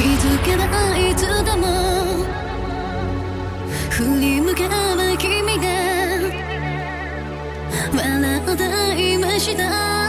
気づけばいいつでも振り向けば君が笑っていました。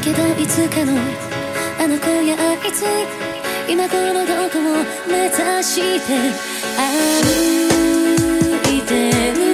けどいつかのあの子やあいつ今頃どこも目指して歩いてる